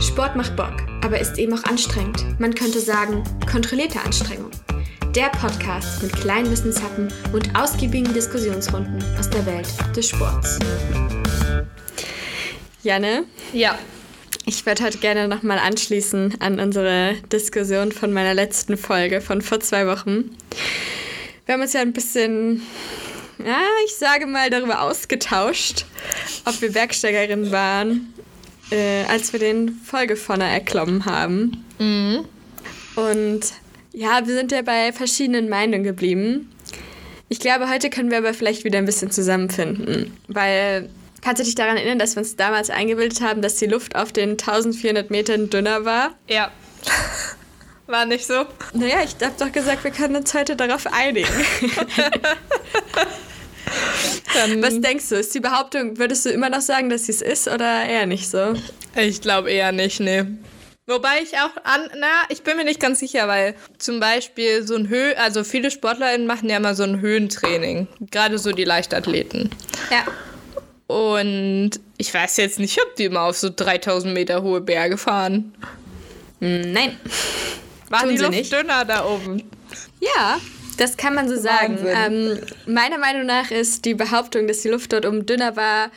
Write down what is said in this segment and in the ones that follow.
Sport macht Bock, aber ist eben auch anstrengend. Man könnte sagen, kontrollierte Anstrengung. Der Podcast mit kleinen Wissenshappen und ausgiebigen Diskussionsrunden aus der Welt des Sports. Janne? Ja. Ich würde heute gerne nochmal anschließen an unsere Diskussion von meiner letzten Folge von vor zwei Wochen. Wir haben uns ja ein bisschen, ja, ich sage mal, darüber ausgetauscht, ob wir Bergsteigerinnen waren, äh, als wir den Folgefonner erklommen haben. Mhm. Und ja, wir sind ja bei verschiedenen Meinungen geblieben. Ich glaube, heute können wir aber vielleicht wieder ein bisschen zusammenfinden, weil kannst du dich daran erinnern, dass wir uns damals eingebildet haben, dass die Luft auf den 1400 Metern dünner war? Ja. War nicht so? Naja, ich habe doch gesagt, wir können uns heute darauf einigen. Dann, Was denkst du? Ist die Behauptung, würdest du immer noch sagen, dass sie es ist oder eher nicht so? Ich glaube eher nicht, nee. Wobei ich auch an, na, ich bin mir nicht ganz sicher, weil zum Beispiel so ein Höhe, also viele SportlerInnen machen ja immer so ein Höhentraining. Gerade so die Leichtathleten. Ja. Und ich weiß jetzt nicht, ob die immer auf so 3000 Meter hohe Berge fahren. Nein. War Tun die sie Luft nicht. dünner da oben? Ja, das kann man so sagen. Ähm, meiner Meinung nach ist die Behauptung, dass die Luft dort oben dünner war,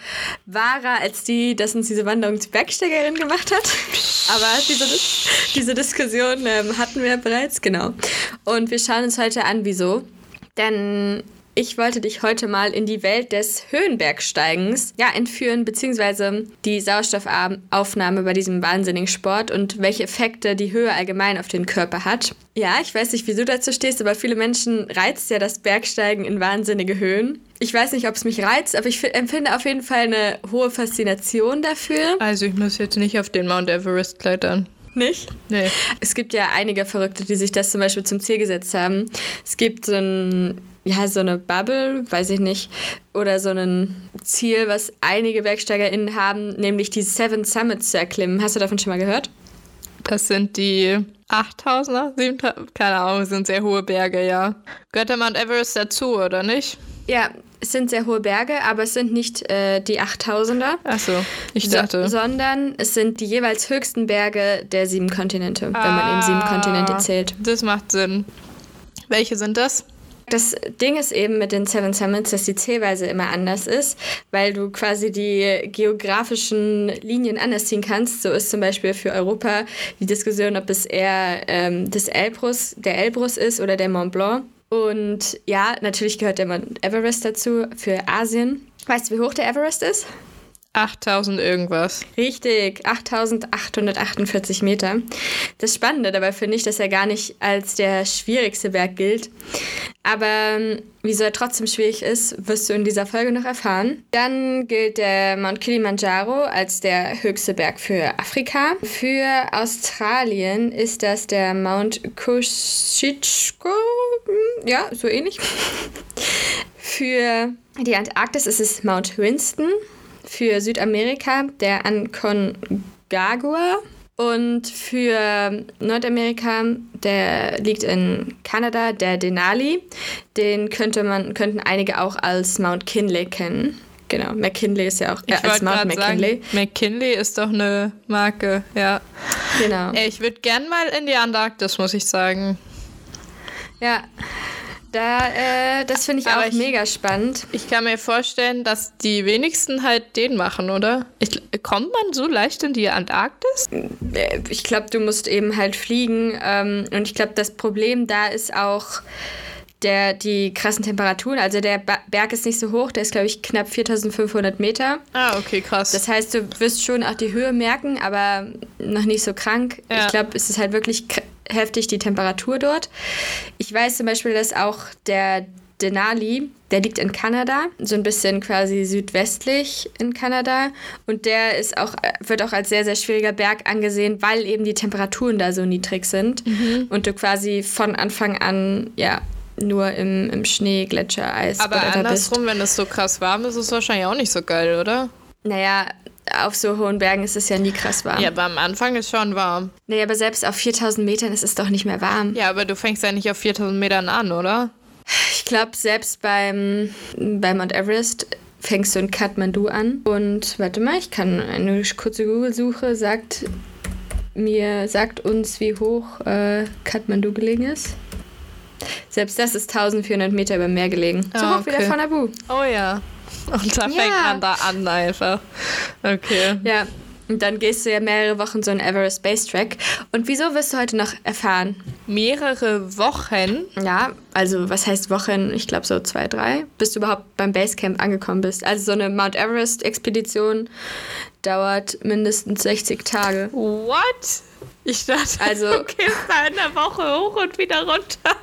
wahrer als die, dass uns diese Wanderung zur Bergsteigerin gemacht hat. Aber diese, diese Diskussion ähm, hatten wir bereits, genau. Und wir schauen uns heute an, wieso. Denn ich wollte dich heute mal in die Welt des Höhenbergsteigens ja, entführen, beziehungsweise die Sauerstoffaufnahme bei diesem wahnsinnigen Sport und welche Effekte die Höhe allgemein auf den Körper hat. Ja, ich weiß nicht, wie du dazu stehst, aber viele Menschen reizt ja das Bergsteigen in wahnsinnige Höhen. Ich weiß nicht, ob es mich reizt, aber ich fi- empfinde auf jeden Fall eine hohe Faszination dafür. Also ich muss jetzt nicht auf den Mount Everest klettern. Nicht? Nee. Es gibt ja einige Verrückte, die sich das zum Beispiel zum Ziel gesetzt haben. Es gibt so ein, ja, so eine Bubble, weiß ich nicht, oder so ein Ziel, was einige BergsteigerInnen haben, nämlich die Seven Summits zu erklimmen. Hast du davon schon mal gehört? Das sind die 8000er, 7000, keine Ahnung, sind sehr hohe Berge, ja. Gehört der Mount Everest dazu, oder nicht? Ja, es sind sehr hohe Berge, aber es sind nicht äh, die 8000er. Achso, ich So, dachte. sondern es sind die jeweils höchsten Berge der sieben Kontinente, wenn man eben sieben Ah. Kontinente zählt. Das macht Sinn. Welche sind das? Das Ding ist eben mit den Seven Summits, dass die Zählweise immer anders ist, weil du quasi die geografischen Linien anders ziehen kannst. So ist zum Beispiel für Europa die Diskussion, ob es eher ähm, das Elbrus, der Elbrus ist oder der Mont Blanc. Und ja, natürlich gehört der Mount Everest dazu für Asien. Weißt du, wie hoch der Everest ist? 8000 irgendwas. Richtig, 8848 Meter. Das Spannende dabei finde ich, dass er gar nicht als der schwierigste Berg gilt. Aber ähm, wieso er trotzdem schwierig ist, wirst du in dieser Folge noch erfahren. Dann gilt der Mount Kilimanjaro als der höchste Berg für Afrika. Für Australien ist das der Mount Kosciuszko. Hm, Ja, so ähnlich. Für die Antarktis ist es Mount Winston. Für Südamerika der Aconcagua. Und für Nordamerika, der liegt in Kanada, der Denali. Den könnte man, könnten einige auch als Mount Kinley kennen. Genau, McKinley ist ja auch äh, Ich als Mount McKinley. sagen, McKinley ist doch eine Marke, ja. Genau. Ich würde gern mal in die Antarktis, muss ich sagen. Ja, da, äh, das finde ich Aber auch ich- mega spannend. Ich kann mir vorstellen, dass die wenigsten halt den machen, oder? Ich, kommt man so leicht in die Antarktis? Äh, ich glaube, du musst eben halt fliegen. Ähm, und ich glaube, das Problem da ist auch der, die krassen Temperaturen. Also der ba Berg ist nicht so hoch, der ist, glaube ich, knapp 4500 Meter. Ah, okay, krass. Das heißt, du wirst schon auch die Höhe merken, aber noch nicht so krank. Ja. Ich glaube, es ist halt wirklich heftig die Temperatur dort. Ich weiß zum Beispiel, dass auch der Denali, der liegt in Kanada, so ein bisschen quasi südwestlich in Kanada. Und der ist auch, wird auch als sehr, sehr schwieriger Berg angesehen, weil eben die Temperaturen da so niedrig sind. Und du quasi von Anfang an, ja, nur im, im Schnee, Gletscher, Eis, Aber whatever bist. andersrum, wenn es so krass warm ist, ist es wahrscheinlich auch nicht so geil, oder? Naja, auf so hohen Bergen ist es ja nie krass warm. Ja, aber am Anfang ist schon warm. Nee, aber selbst auf 4000 Metern ist es doch nicht mehr warm. Ja, aber du fängst ja nicht auf 4000 Metern an, oder? Ich glaube, selbst beim, bei Mount Everest fängst du in Kathmandu an. Und warte mal, ich kann eine kurze Google-Suche sagt mir sagt uns, wie hoch äh, Kathmandu gelegen ist. Selbst das ist 1400 Meter über dem Meer gelegen. So Ah, hoch wie der okay. von Abu. Oh ja. Und da Ja. fängt man da an einfach. Okay. Ja, und dann gehst du ja mehrere Wochen so einen Everest Base Track. Und wieso wirst du heute noch erfahren? Mehrere Wochen. Ja, also was heißt Wochen? Ich glaube so zwei, drei, bis du überhaupt beim Basecamp angekommen bist. Also so eine Mount Everest Expedition dauert mindestens 60 Tage. What? Ich dachte, Also- du gehst da in der Woche hoch und wieder runter.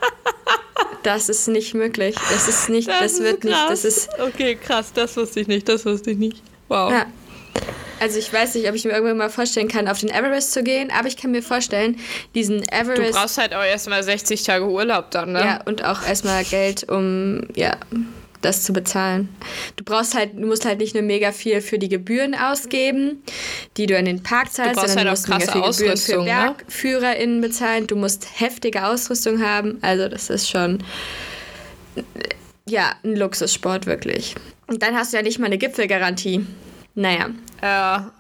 Das ist nicht möglich. Das ist nicht, das, ist wird nicht, krass. das ist, Okay, krass, das wusste ich nicht, das wusste ich nicht. Wow. ja. Also ich weiß nicht, ob ich mir irgendwann mal vorstellen kann, auf den Everest zu gehen, aber ich kann mir vorstellen, diesen Du Everest... brauchst halt auch erstmal 60 Tage Urlaub dann, ne? Ja, und auch erstmal Geld, um ja, das zu bezahlen. Du brauchst halt, du musst halt nicht nur mega viel für die Gebühren ausgeben, die du in den Park zahlst, brauchst sondern halt du auch musst mega viel Gebühren für Ausrüstung, ne? BergführerInnen bezahlen. Du musst heftige Ausrüstung haben. Also das ist schon ja, ein Luxussport wirklich. Und dann hast du ja nicht mal eine Gipfelgarantie. Naja, Ja.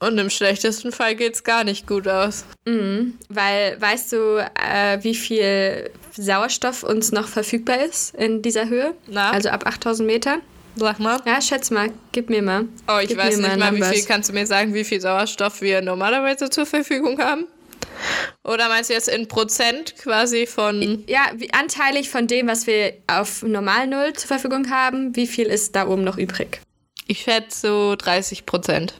Und im schlechtesten Fall geht's gar nicht gut aus. weil weißt du, äh, wie viel Sauerstoff uns noch verfügbar ist in dieser Höhe? Na? Also ab 8000 Meter? Sag mal. Ja, schätz mal, gib mir mal. Oh, ich Gib weiß nicht mal, wie Numbers. viel. Kannst du mir sagen, wie viel Sauerstoff wir normalerweise zur Verfügung haben? Oder meinst du jetzt in Prozent quasi von. Ja, wie, anteilig von dem, was wir auf normal Null zur Verfügung haben, wie viel ist da oben noch übrig? Ich schätze so 30 Prozent.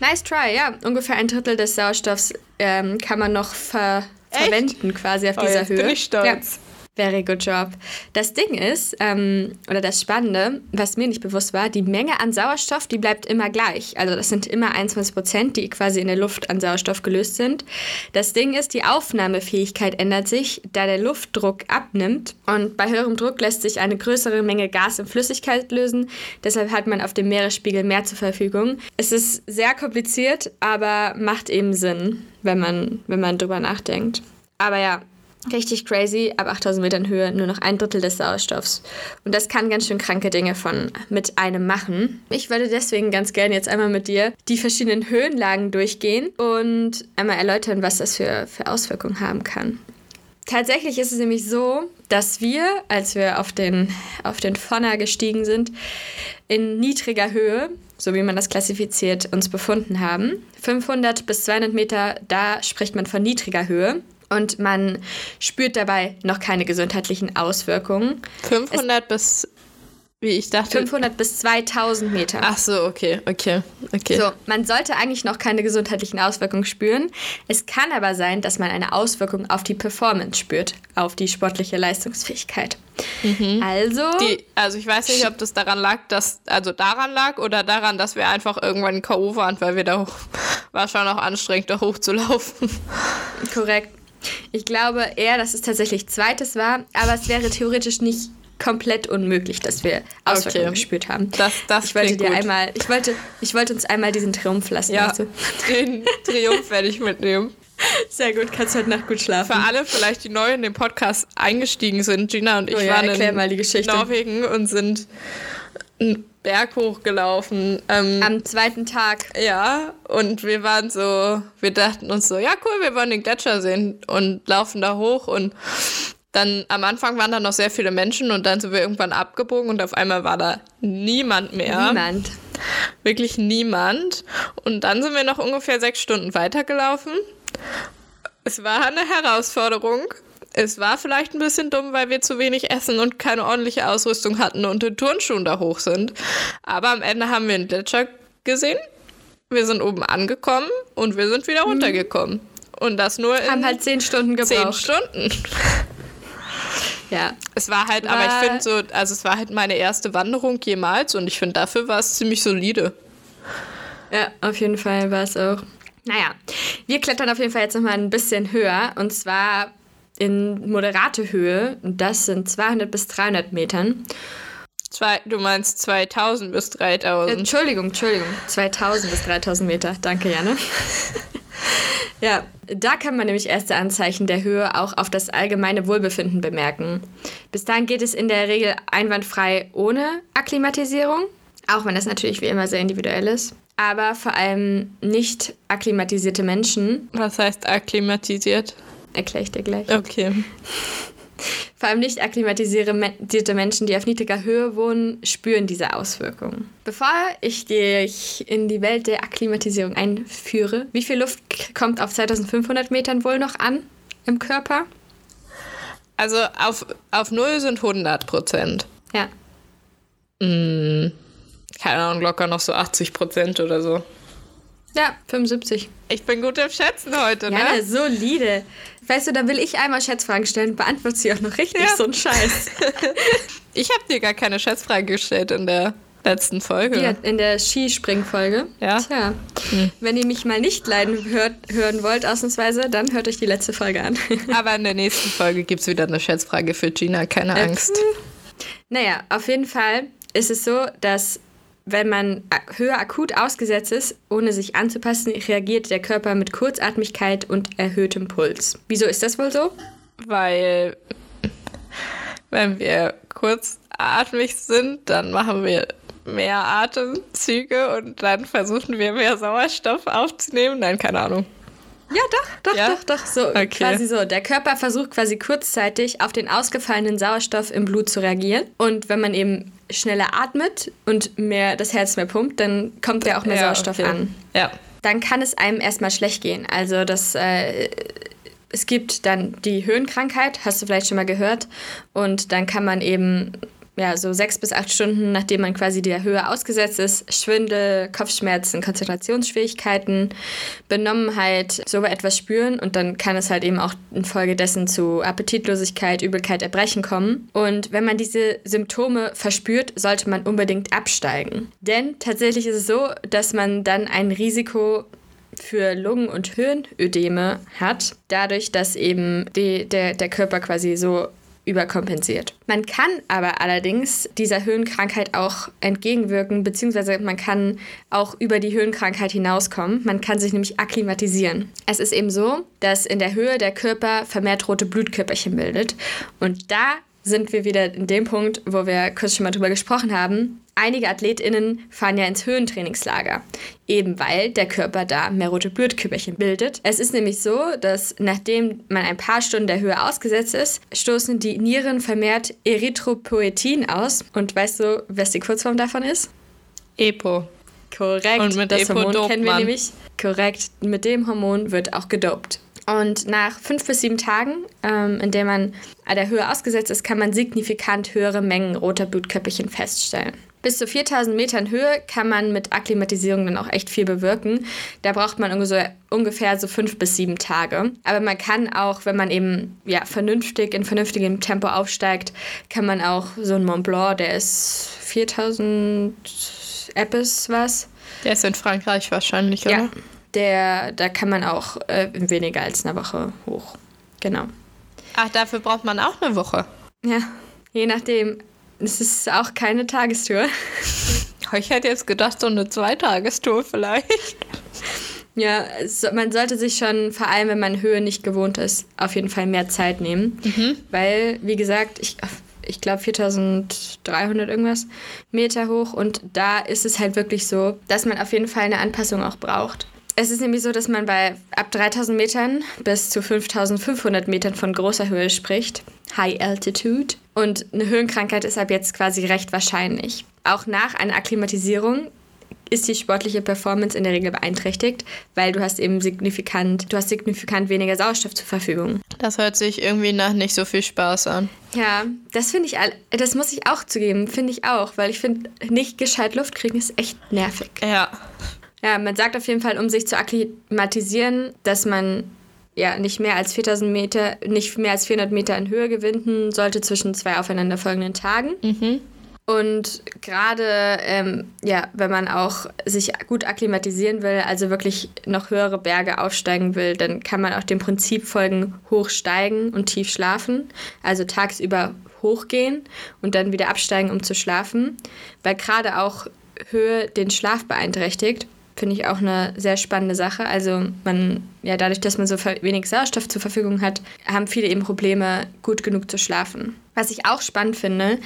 Nice try, ja. Ungefähr ein Drittel des Sauerstoffs ähm, kann man noch ver Echt? verwenden quasi auf Oh, dieser Höhe. bin ich stolz. Very good job. Das Ding ist, ähm, oder das Spannende, was mir nicht bewusst war, die Menge an Sauerstoff, die bleibt immer gleich. Also das sind immer 21 Prozent, die quasi in der Luft an Sauerstoff gelöst sind. Das Ding ist, die Aufnahmefähigkeit ändert sich, da der Luftdruck abnimmt. Und bei höherem Druck lässt sich eine größere Menge Gas in Flüssigkeit lösen. Deshalb hat man auf dem Meeresspiegel mehr zur Verfügung. Es ist sehr kompliziert, aber macht eben Sinn, wenn man, wenn man drüber nachdenkt. Aber ja, Richtig crazy, ab 8000 Metern Höhe nur noch ein Drittel des Sauerstoffs. Und das kann ganz schön kranke Dinge von mit einem machen. Ich würde deswegen ganz gerne jetzt einmal mit dir die verschiedenen Höhenlagen durchgehen und einmal erläutern, was das für, für Auswirkungen haben kann. Tatsächlich ist es nämlich so, dass wir, als wir auf den, auf den Fonner gestiegen sind, in niedriger Höhe, so wie man das klassifiziert, uns befunden haben. 500 bis 200 Meter, da spricht man von niedriger Höhe. Und man spürt dabei noch keine gesundheitlichen Auswirkungen. 500 bis. Wie ich dachte. 500 bis 2000 Meter. Ach so, okay, okay, okay. So, man sollte eigentlich noch keine gesundheitlichen Auswirkungen spüren. Es kann aber sein, dass man eine Auswirkung auf die Performance spürt, auf die sportliche Leistungsfähigkeit. Also, Die, also ich weiß nicht, ob das daran lag, dass, also daran lag oder daran, dass wir einfach irgendwann K.O. waren, weil wir da hoch, war schon auch anstrengend, da hochzulaufen. korrekt. Ich glaube eher, dass es tatsächlich zweites war, aber es wäre theoretisch nicht komplett unmöglich, dass wir Auswirkungen Okay. gespürt haben. Das, das ich wollte dir gut. einmal, ich wollte, ich wollte uns einmal diesen Triumph lassen. Ja, du? den Triumph werde ich mitnehmen. Sehr gut, kannst heute Nacht gut schlafen. Für alle vielleicht, die neu in den Podcast eingestiegen sind, Gina und ich Oh ja, waren in mal die Geschichte. Norwegen und sind Berg hochgelaufen. Ähm, Am zweiten Tag. ja, und wir waren so, wir dachten uns so, ja cool, wir wollen den Gletscher sehen und laufen da hoch und dann am Anfang waren da noch sehr viele Menschen und dann sind wir irgendwann abgebogen und auf einmal war da niemand mehr. Niemand. Wirklich niemand. Und dann sind wir noch ungefähr sechs Stunden weitergelaufen. Es war eine Herausforderung. Es war vielleicht ein bisschen dumm, weil wir zu wenig essen und keine ordentliche Ausrüstung hatten und in Turnschuhen da hoch sind. Aber am Ende haben wir einen Gletscher gesehen. Wir sind oben angekommen und wir sind wieder runtergekommen. Und das nur in Haben halt zehn Stunden zehn gebraucht. Stunden. Ja. Es war halt, aber War- ich finde so, also es war halt meine erste Wanderung jemals und ich finde dafür war es ziemlich solide. Ja, auf jeden Fall war es auch. Naja, wir klettern auf jeden Fall jetzt nochmal ein bisschen höher und zwar in moderate Höhe. Und das sind 200 bis 300 Metern. Zwei, du meinst 2000 bis 3000. Entschuldigung, Entschuldigung. 2000 bis 3000 Meter. Danke, Janne. ja, da kann man nämlich erste Anzeichen der Höhe auch auf das allgemeine Wohlbefinden bemerken. Bis dahin geht es in der Regel einwandfrei ohne Akklimatisierung, auch wenn das natürlich wie immer sehr individuell ist. aber vor allem nicht akklimatisierte Menschen, Was heißt akklimatisiert? Erkläre ich dir gleich, Okay. vor allem nicht akklimatisierte Menschen, die auf niedriger Höhe wohnen, spüren diese Auswirkungen. Bevor ich dich in die Welt der Akklimatisierung einführe, wie viel Luft kommt auf 2500 Metern wohl noch an im Körper? Also auf, auf Null sind 100 Prozent. Ja, Hm, keine Ahnung, locker noch so 80 Prozent oder so. Ja, 75. Ich bin gut im Schätzen heute, ne? Ja, eine solide. Weißt du, dann will ich einmal Schätzfragen stellen, beantworte sie auch noch richtig, Ja. so ein Scheiß. Ich habe dir gar keine Schätzfrage gestellt in der letzten Folge. Hier in der Skispringfolge. Ja. Tja, wenn ihr mich mal nicht leiden hört, hören wollt, ausnahmsweise, dann hört euch die letzte Folge an. Aber in der nächsten Folge gibt es wieder eine Schätzfrage für Gina, keine Äh, Angst. Naja, auf jeden Fall ist es so, dass wenn man höher akut ausgesetzt ist, ohne sich anzupassen, reagiert der Körper mit Kurzatmigkeit und erhöhtem Puls. Wieso ist das wohl so? Weil wenn wir kurzatmig sind, dann machen wir mehr Atemzüge und dann versuchen wir mehr Sauerstoff aufzunehmen. Nein, keine Ahnung. Ja, doch, doch, Ja? doch, doch. So, Okay. quasi so. Der Körper versucht quasi kurzzeitig auf den ausgefallenen Sauerstoff im Blut zu reagieren. Und wenn man eben schneller atmet und mehr das Herz mehr pumpt, dann kommt ja auch mehr Ja, Sauerstoff okay. an. Ja. Dann kann es einem erstmal schlecht gehen. Also das, äh, es gibt dann die Höhenkrankheit, hast du vielleicht schon mal gehört. Und dann kann man eben ja, so sechs bis acht Stunden, nachdem man quasi der Höhe ausgesetzt ist, Schwindel, Kopfschmerzen, Konzentrationsschwierigkeiten, Benommenheit, so etwas spüren und dann kann es halt eben auch infolgedessen zu Appetitlosigkeit, Übelkeit, Erbrechen kommen. Und wenn man diese Symptome verspürt, sollte man unbedingt absteigen. Denn tatsächlich ist es so, dass man dann ein Risiko für Lungen- und Hirnödeme hat, dadurch, dass eben die, der, der Körper quasi so überkompensiert. Man kann aber allerdings dieser Höhenkrankheit auch entgegenwirken, beziehungsweise man kann auch über die Höhenkrankheit hinauskommen. Man kann sich nämlich akklimatisieren. Es ist eben so, dass in der Höhe der Körper vermehrt rote Blutkörperchen bildet. Und da sind wir wieder in dem Punkt, wo wir kurz schon mal drüber gesprochen haben. Einige AthletInnen fahren ja ins Höhentrainingslager, eben weil der Körper da mehr rote Blutkörperchen bildet. Es ist nämlich so, dass nachdem man ein paar Stunden der Höhe ausgesetzt ist, stoßen die Nieren vermehrt Erythropoetin aus. Und weißt du, was die Kurzform davon ist? Epo. Korrekt. Und mit das Epo Hormon kennen wir nämlich. Korrekt. Mit dem Hormon wird auch gedopt. Und nach fünf bis sieben Tagen, ähm, in denen man an der Höhe ausgesetzt ist, kann man signifikant höhere Mengen roter Blutkörperchen feststellen. Bis zu 4000 Metern Höhe kann man mit Akklimatisierung dann auch echt viel bewirken. Da braucht man ungefähr, so fünf bis sieben Tage. Aber man kann auch, wenn man eben ja, vernünftig, in vernünftigem Tempo aufsteigt, kann man auch so ein Mont Blanc, der ist 4000 Eppes was. Der ist in Frankreich wahrscheinlich, oder? Ja, der, da kann man auch äh, in weniger als einer Woche hoch. Genau. Ach, dafür braucht man auch eine Woche. Ja, je nachdem. Es ist auch keine Tagestour. Ich hätte jetzt gedacht, so eine Zweitagestour vielleicht. Ja, es, man sollte sich schon, vor allem wenn man Höhe nicht gewohnt ist, auf jeden Fall mehr Zeit nehmen. Weil, wie gesagt, ich, ich glaube 4300 irgendwas Meter hoch und da ist es halt wirklich so, dass man auf jeden Fall eine Anpassung auch braucht. Es ist nämlich so, dass man bei ab 3000 Metern bis zu 5500 Metern von großer Höhe spricht. High Altitude. Und eine Höhenkrankheit ist ab jetzt quasi recht wahrscheinlich. Auch nach einer Akklimatisierung ist die sportliche Performance in der Regel beeinträchtigt, weil du hast eben signifikant, du hast signifikant weniger Sauerstoff zur Verfügung. Das hört sich irgendwie nach nicht so viel Spaß an. Ja, das finde ich, das muss ich auch zugeben, finde ich auch, weil ich finde, nicht gescheit Luft kriegen ist echt nervig. Ja. Ja, man sagt auf jeden Fall, um sich zu akklimatisieren, dass man ja nicht mehr als 4000 Meter, nicht mehr als 400 Meter in Höhe gewinnen sollte zwischen zwei aufeinanderfolgenden Tagen. Und gerade, ähm, ja, wenn man auch sich gut akklimatisieren will, also wirklich noch höhere Berge aufsteigen will, dann kann man auch dem Prinzip folgen, hochsteigen und tief schlafen. Also tagsüber hochgehen und dann wieder absteigen, um zu schlafen. Weil gerade auch Höhe den Schlaf beeinträchtigt. Finde ich auch eine sehr spannende Sache. Also man, ja, dadurch, dass man so wenig Sauerstoff zur Verfügung hat, haben viele eben Probleme, gut genug zu schlafen. Was ich auch spannend finde,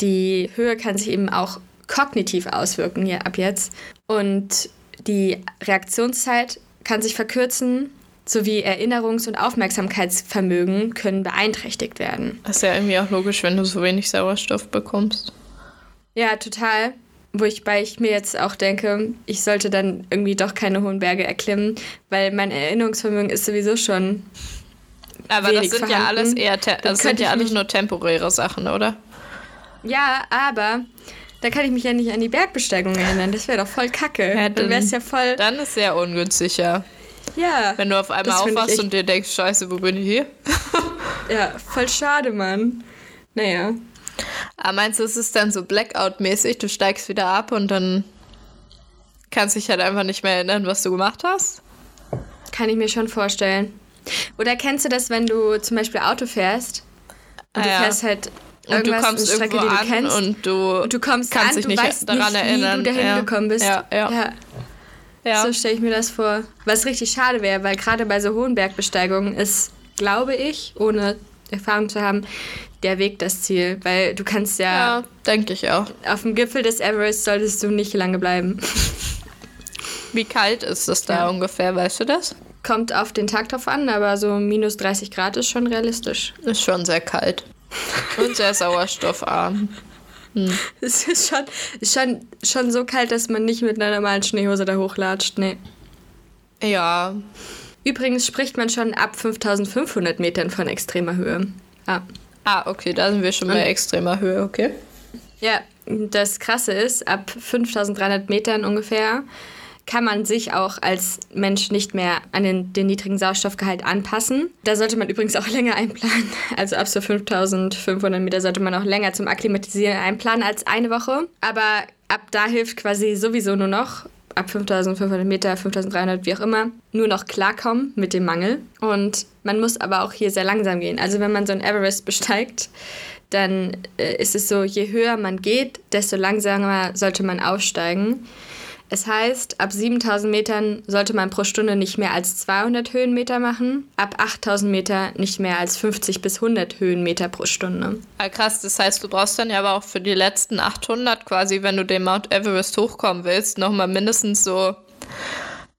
die Höhe kann sich eben auch kognitiv auswirken hier ab jetzt. Und die Reaktionszeit kann sich verkürzen, sowie Erinnerungs- und Aufmerksamkeitsvermögen können beeinträchtigt werden. Das ist ja irgendwie auch logisch, wenn du so wenig Sauerstoff bekommst. Ja, total. Wo ich bei ich mir jetzt auch denke, ich sollte dann irgendwie doch keine hohen Berge erklimmen, weil mein Erinnerungsvermögen ist sowieso schon. Aber das sind ja alles eher das sind ja alles nur temporäre Sachen, oder? Ja, aber da kann ich mich ja nicht an die Bergbesteigung erinnern. Das wäre doch voll kacke. Ja, dann, es ja voll. Dann ist sehr ungünstig, ja. Ja. Wenn du auf einmal aufwachst und dir denkst, scheiße, wo bin ich hier? ja, voll schade, Mann. Naja. Aber ah, meinst du, es ist dann so Blackout-mäßig? Du steigst wieder ab und dann kannst dich halt einfach nicht mehr erinnern, was du gemacht hast? Kann ich mir schon vorstellen. Oder kennst du das, wenn du zum Beispiel Auto fährst und ah, du ja. fährst halt und du kommst eine Strecke, irgendwo die du kennst und du, und du kommst kannst an, dich nicht daran nicht, erinnern, wie du dahin ja. gekommen bist. Ja, ja. ja. ja. So stelle ich mir das vor. Was richtig schade wäre, weil gerade bei so hohen Bergbesteigungen ist, glaube ich, ohne Erfahrung zu haben, der Weg das Ziel. Weil du kannst ja. Ja, denke ich auch. Auf dem Gipfel des Everest solltest du nicht lange bleiben. Wie kalt ist es da ja. ungefähr, weißt du das? Kommt auf den Tag drauf an, aber so minus 30 Grad ist schon realistisch. Ist schon sehr kalt. Und sehr sauerstoffarm. Hm. Es ist schon, ist schon, schon so kalt, dass man nicht mit einer normalen Schneehose da hochlatscht. Nee. Ja. Übrigens spricht man schon ab 5500 Metern von extremer Höhe. Ah. Ah, okay, da sind wir schon bei extremer Höhe, okay. Ja, das Krasse ist, ab 5300 Metern ungefähr kann man sich auch als Mensch nicht mehr an den, den niedrigen Sauerstoffgehalt anpassen. Da sollte man übrigens auch länger einplanen. Also ab so 5500 Meter sollte man auch länger zum Akklimatisieren einplanen als eine Woche. Aber ab da hilft quasi sowieso nur noch ab 5500 Meter, 5300, wie auch immer, nur noch klarkommen mit dem Mangel. Und man muss aber auch hier sehr langsam gehen. Also wenn man so ein Everest besteigt, dann äh, ist es so, je höher man geht, desto langsamer sollte man aussteigen. Es heißt, ab 7000 Metern sollte man pro Stunde nicht mehr als 200 Höhenmeter machen, ab 8000 Meter nicht mehr als 50 bis 100 Höhenmeter pro Stunde. Ah, krass, das heißt, du brauchst dann ja aber auch für die letzten 800 quasi, wenn du den Mount Everest hochkommen willst, nochmal mindestens so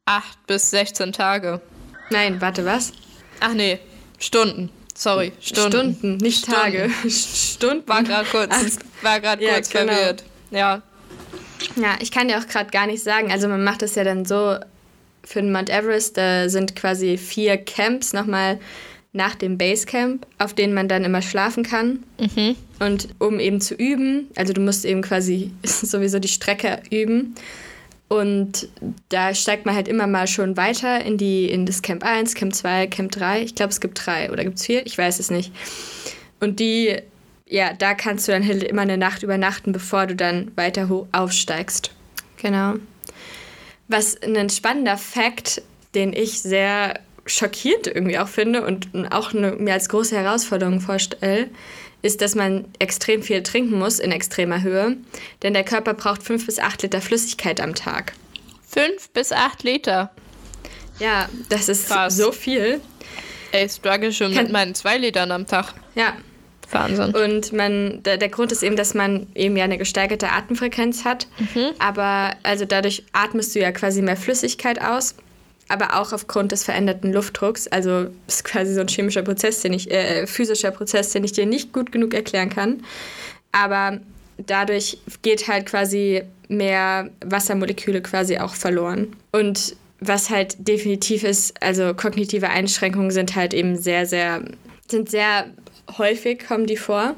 8 bis 16 Tage. Nein, warte, was? Ach nee, Stunden. Sorry, Stunden. Stunden, nicht Stunden. Tage. Stunden. War gerade kurz, war gerade kurz ja, genau. verwirrt. Ja. Ja, ich kann dir auch gerade gar nicht sagen. Also man macht das ja dann so für den Mount Everest, da sind quasi vier Camps nochmal nach dem Basecamp, auf denen man dann immer schlafen kann. Mhm. Und um eben zu üben, also du musst eben quasi sowieso die Strecke üben. Und da steigt man halt immer mal schon weiter in, die, in das Camp 1, Camp 2, Camp 3. Ich glaube, es gibt drei oder gibt es vier? Ich weiß es nicht. Und die ja, da kannst du dann halt immer eine Nacht übernachten, bevor du dann weiter aufsteigst. Genau. Was ein spannender Fakt, den ich sehr schockierend irgendwie auch finde und auch eine, mir als große Herausforderung vorstelle, ist, dass man extrem viel trinken muss in extremer Höhe, denn der Körper braucht fünf bis acht Liter Flüssigkeit am Tag. Fünf bis acht Liter? Ja, das ist Krass. so viel. Ey, ich struggle schon Kann, mit meinen zwei Litern am Tag. Ja, Wahnsinn. Und man, der, der Grund ist eben, dass man eben ja eine gesteigerte Atemfrequenz hat. Mhm. Aber also dadurch atmest du ja quasi mehr Flüssigkeit aus. Aber auch aufgrund des veränderten Luftdrucks. Also ist quasi so ein chemischer Prozess, den ich, äh, physischer Prozess, den ich dir nicht gut genug erklären kann. Aber dadurch geht halt quasi mehr Wassermoleküle quasi auch verloren. Und was halt definitiv ist, also kognitive Einschränkungen sind halt eben sehr, sehr, sind sehr häufig kommen die vor.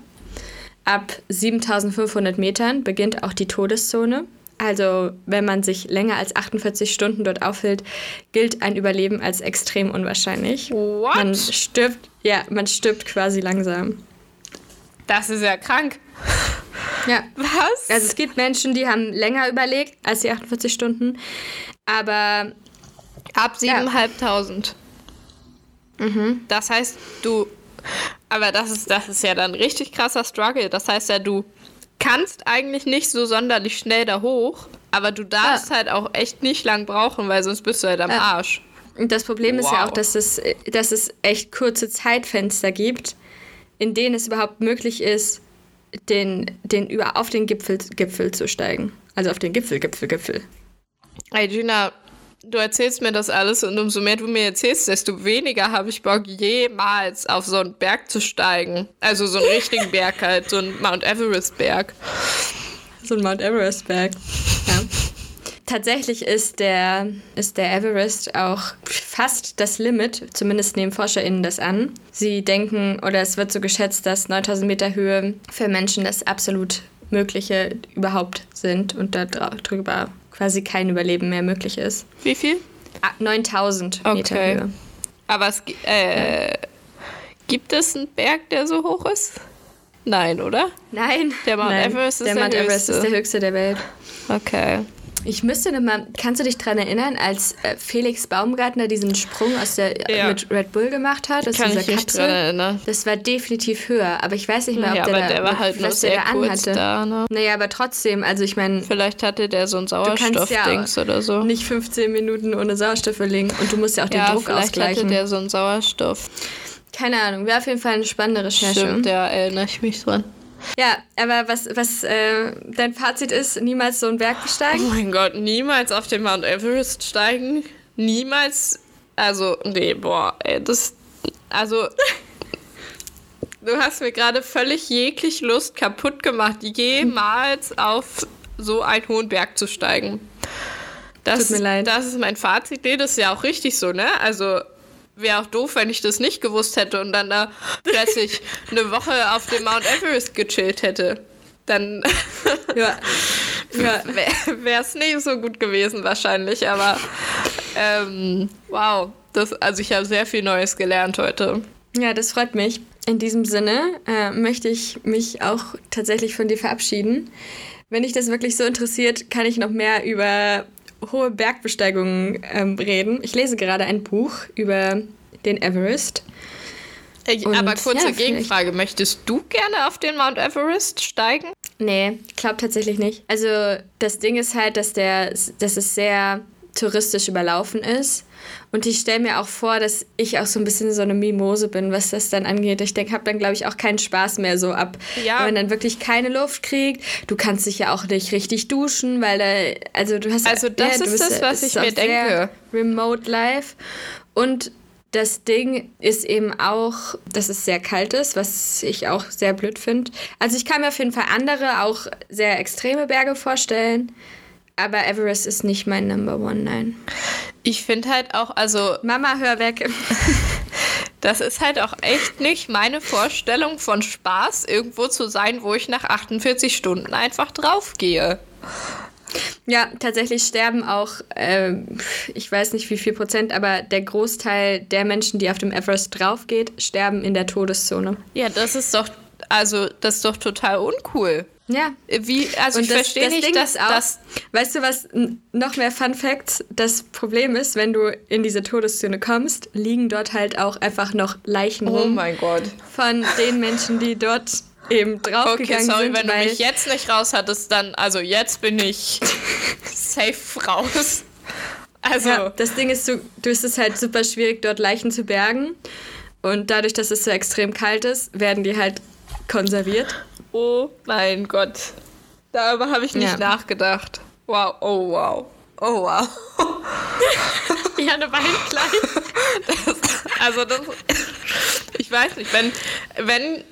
Ab 7500 Metern beginnt auch die Todeszone. Also wenn man sich länger als 48 Stunden dort aufhält, gilt ein Überleben als extrem unwahrscheinlich. What? Man stirbt, ja, man stirbt quasi langsam. Das ist ja krank. Ja. Was? Also es gibt Menschen, die haben länger überlegt als die 48 Stunden, aber ab 7.500. Ja. Mhm. Das heißt, du aber das ist, das ist ja dann ein richtig krasser Struggle. Das heißt ja, du kannst eigentlich nicht so sonderlich schnell da hoch, aber du darfst ja. halt auch echt nicht lang brauchen, weil sonst bist du halt am ja. Arsch. Und das Problem wow. ist ja auch, dass es, dass es echt kurze Zeitfenster gibt, in denen es überhaupt möglich ist, den, den über, auf den Gipfel, Gipfel zu steigen. Also auf den Gipfel, Gipfel, Gipfel. Ey, Gina, du erzählst mir das alles und umso mehr du mir erzählst, desto weniger habe ich Bock, jemals auf so einen Berg zu steigen. Also so einen richtigen Berg halt, so einen Mount Everest-Berg. So ein Mount Everest-Berg. Ja. Tatsächlich ist der, ist der Everest auch fast das Limit, zumindest nehmen ForscherInnen das an. Sie denken, oder es wird so geschätzt, dass 9000 Meter Höhe für Menschen das absolut Mögliche überhaupt sind und darüber quasi kein Überleben mehr möglich ist. Wie viel? 9000 okay. Meter Höhe. Aber es äh, ja. gibt es einen Berg, der so hoch ist? Nein, oder? Nein. Der Mount Nein. Everest ist der, der Mount höchste. Everest ist der höchste der Welt. Okay. Ich müsste noch mal, kannst du dich daran erinnern, als äh, Felix Baumgartner diesen Sprung aus der, Ja. mit Red Bull gemacht hat, aus Kann dieser ich mich Kapsel? dran erinnern. Das war definitiv höher, aber ich weiß nicht mehr, ob Ja, der, aber da, der war halt der sehr da kurz anhatte. da, ne? Naja, aber trotzdem, also ich meine, Vielleicht hatte der so ein kannst ja Sauerstoffdings oder so. nicht 15 Minuten ohne Sauerstoff verlegen und du musst ja auch den ja, Druck vielleicht ausgleichen. hatte der so einen Sauerstoff. Keine Ahnung, wäre auf jeden Fall eine spannende Recherche. Stimmt, ja, erinnere ich mich dran. Ja, aber was, was äh, dein Fazit ist, niemals so einen Berg Oh besteigen? mein Gott, niemals auf den Mount Everest steigen. Niemals. Also, nee, boah, ey, das. Also. Du hast mir gerade völlig jeglich Lust kaputt gemacht, jemals auf so einen hohen Berg zu steigen. Das, Tut mir leid. Das ist mein Fazit. Nee, das ist ja auch richtig so, ne? Also, wäre auch doof, wenn ich das nicht gewusst hätte und dann da plötzlich eine Woche auf dem Mount Everest gechillt hätte. Dann Ja. ja. wäre es nicht so gut gewesen wahrscheinlich, aber ähm, wow, das, also ich habe sehr viel Neues gelernt heute. Ja, das freut mich. In diesem Sinne äh, möchte ich mich auch tatsächlich von dir verabschieden. Wenn dich das wirklich so interessiert, kann ich noch mehr über hohe Bergbesteigungen ähm, reden. Ich lese gerade ein Buch über den Everest. Und, aber kurze ja, vielleicht- Gegenfrage, möchtest du gerne auf den Mount Everest steigen? Nee, ich glaube tatsächlich nicht. Also das Ding ist halt, dass, der, dass es sehr touristisch überlaufen ist. Und ich stelle mir auch vor, dass ich auch so ein bisschen so eine Mimose bin, was das dann angeht. Ich denke, habe dann, glaube ich, auch keinen Spaß mehr so ab. Ja. Wenn man dann wirklich keine Luft kriegt. Du kannst dich ja auch nicht richtig duschen, weil da, also du hast Also das du ist das, was ich mir denke. Remote Life. Und das Ding ist eben auch, dass es sehr kalt ist, was ich auch sehr blöd finde. Also ich kann mir auf jeden Fall andere, auch sehr extreme Berge vorstellen. Aber Everest ist nicht mein Number One, nein. Ich finde halt auch, also Mama, hör weg. das ist halt auch echt nicht meine Vorstellung von Spaß, irgendwo zu sein, wo ich nach 48 Stunden einfach draufgehe. Ja, tatsächlich sterben auch, ähm, ich weiß nicht wie viel Prozent, aber der Großteil der Menschen, die auf dem Everest draufgeht, sterben in der Todeszone. Ja, das ist doch, also das ist doch total uncool. Ja, Wie, also ich das- verstehe das nicht, Ding dass auch, das Weißt du, was noch mehr Fun Facts das Problem ist, wenn du in diese Todeszone kommst, liegen dort halt auch einfach noch Leichen Oh rum mein Gott. von den Menschen, die dort eben Okay, draufgegangen sorry, sind. wenn du mich jetzt nicht raus hattest, dann, also jetzt bin ich safe raus. Also, ja, das Ding ist, du, du ist es halt super schwierig, dort Leichen zu bergen. Und dadurch, dass es so extrem kalt ist, werden die halt konserviert. oh mein Gott. Darüber habe ich nicht Ja. nachgedacht. Wow, oh wow. Oh wow. Ja, eine weint gleich. Also das, ich weiß nicht, wenn, wenn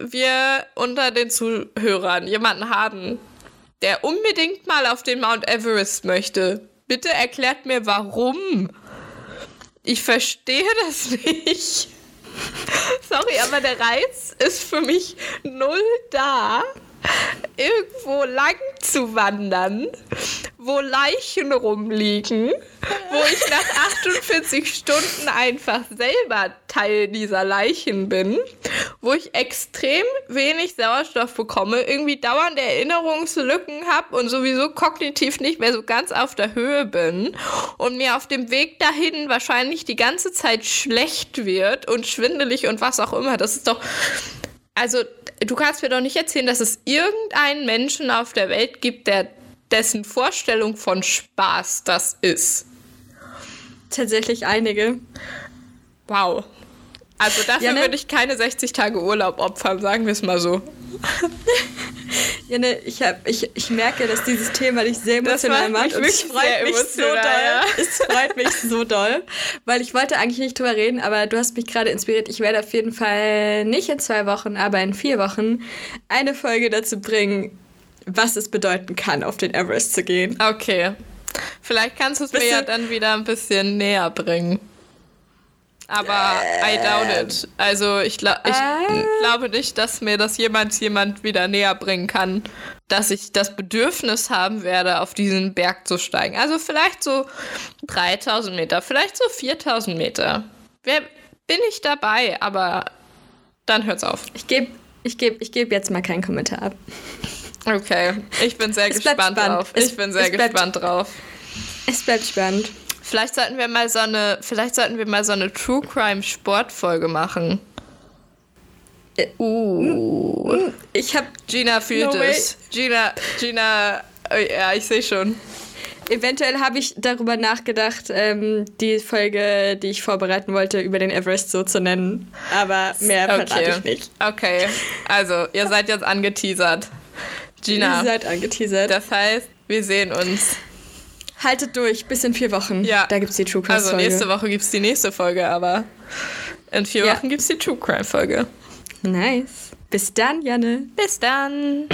wir unter den Zuhörern jemanden haben, der unbedingt mal auf den Mount Everest möchte, bitte erklärt mir warum. Ich verstehe das nicht. Sorry, aber der Reiz ist für mich null da, irgendwo lang zu wandern, wo Leichen rumliegen, wo ich nach 48 Stunden einfach selber Teil dieser Leichen bin, wo ich extrem wenig Sauerstoff bekomme, irgendwie dauernde Erinnerungslücken habe und sowieso kognitiv nicht mehr so ganz auf der Höhe bin und mir auf dem Weg dahin wahrscheinlich die ganze Zeit schlecht wird und schwindelig und was auch immer. Das ist doch also, du kannst mir doch nicht erzählen, dass es irgendeinen Menschen auf der Welt gibt, der dessen Vorstellung von Spaß das ist. Tatsächlich einige. Wow. Also dafür Ja, ne? würde ich keine 60 Tage Urlaub opfern, sagen wir es mal so. Janne, ich, hab, ich, ich merke, dass dieses Thema dich sehr emotional macht. Und es freut mich so doll. Ja. Es freut mich so doll, weil ich wollte eigentlich nicht drüber reden, aber du hast mich gerade inspiriert. Ich werde auf jeden Fall nicht in zwei Wochen, aber in vier Wochen eine Folge dazu bringen, was es bedeuten kann, auf den Everest zu gehen. Okay. Vielleicht kannst du es mir ja dann wieder ein bisschen näher bringen. Aber I doubt it. Also ich, glaub, ich äh, glaube nicht, dass mir das jemals jemand wieder näher bringen kann, dass ich das Bedürfnis haben werde, auf diesen Berg zu steigen. Also vielleicht so 3000 Meter, vielleicht so 4000 Meter. Wer, bin ich dabei, aber dann hört's auf. Ich gebe ich geb, ich geb jetzt mal keinen Kommentar ab. Okay, ich bin sehr es gespannt drauf. Ich bin sehr gespannt drauf. Es bleibt spannend. Vielleicht sollten wir mal so eine, vielleicht sollten wir mal so eine True Crime Sportfolge machen. Äh, uh. Ich hab Gina fühlt no es. Gina, Gina, oh, ja, ich sehe schon. Eventuell habe ich darüber nachgedacht, ähm, die Folge, die ich vorbereiten wollte, über den Everest so zu nennen. Aber mehr okay. verrate ich nicht. Okay, also ihr seid jetzt angeteasert. Gina. Ihr seid angeteasert. Das heißt, wir sehen uns Haltet durch, bis in vier Wochen. Ja. Da gibt es die True Crime Folge. Also nächste Woche gibt es die nächste Folge, aber in vier ja. Wochen gibt es die True Crime Folge. Nice. Bis dann, Janne. Bis dann.